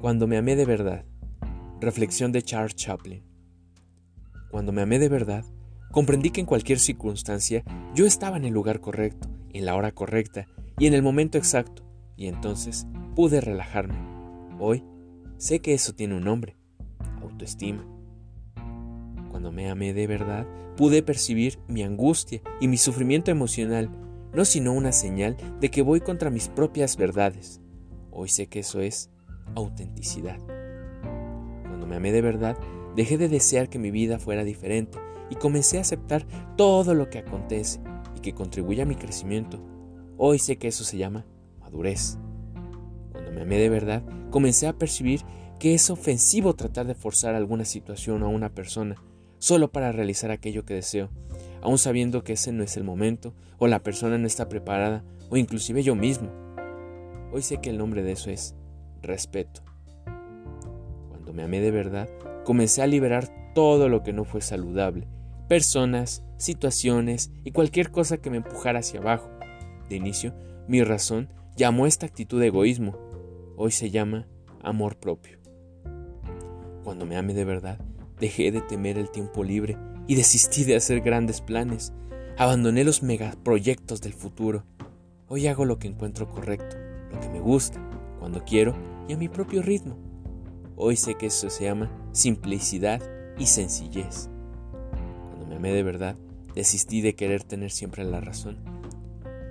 Cuando me amé de verdad. Reflexión de Charles Chaplin. Cuando me amé de verdad, comprendí que en cualquier circunstancia yo estaba en el lugar correcto, en la hora correcta y en el momento exacto, y entonces pude relajarme. Hoy sé que eso tiene un nombre, autoestima. Cuando me amé de verdad, pude percibir mi angustia y mi sufrimiento emocional, no sino una señal de que voy contra mis propias verdades. Hoy sé que eso es autenticidad. Cuando me amé de verdad, dejé de desear que mi vida fuera diferente y comencé a aceptar todo lo que acontece y que contribuye a mi crecimiento. Hoy sé que eso se llama madurez. Cuando me amé de verdad, comencé a percibir que es ofensivo tratar de forzar alguna situación o a una persona solo para realizar aquello que deseo, aun sabiendo que ese no es el momento, o la persona no está preparada, o inclusive yo mismo. Hoy sé que el nombre de eso es respeto. Cuando me amé de verdad, comencé a liberar todo lo que no fue saludable, personas, situaciones y cualquier cosa que me empujara hacia abajo. De inicio, mi razón llamó esta actitud de egoísmo. Hoy se llama amor propio. Cuando me amé de verdad, dejé de temer el tiempo libre y desistí de hacer grandes planes. Abandoné los megaproyectos del futuro. Hoy hago lo que encuentro correcto, lo que me gusta, cuando quiero y a mi propio ritmo. Hoy sé que eso se llama simplicidad y sencillez. Cuando me amé de verdad, desistí de querer tener siempre la razón.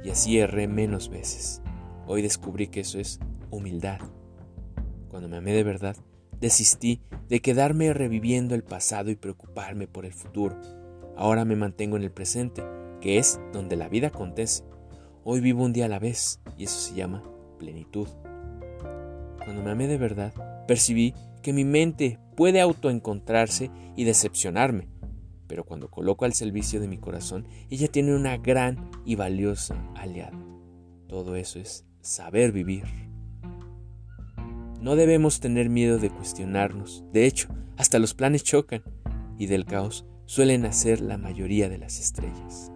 Y así erré menos veces. Hoy descubrí que eso es humildad. Cuando me amé de verdad, desistí de quedarme reviviendo el pasado y preocuparme por el futuro. Ahora me mantengo en el presente, que es donde la vida acontece. Hoy vivo un día a la vez y eso se llama plenitud. Cuando me amé de verdad, percibí que mi mente puede autoencontrarse y decepcionarme, pero cuando coloco al servicio de mi corazón, ella tiene una gran y valiosa aliada. Todo eso es saber vivir. No debemos tener miedo de cuestionarnos, de hecho, hasta los planes chocan, y del caos suelen nacer la mayoría de las estrellas.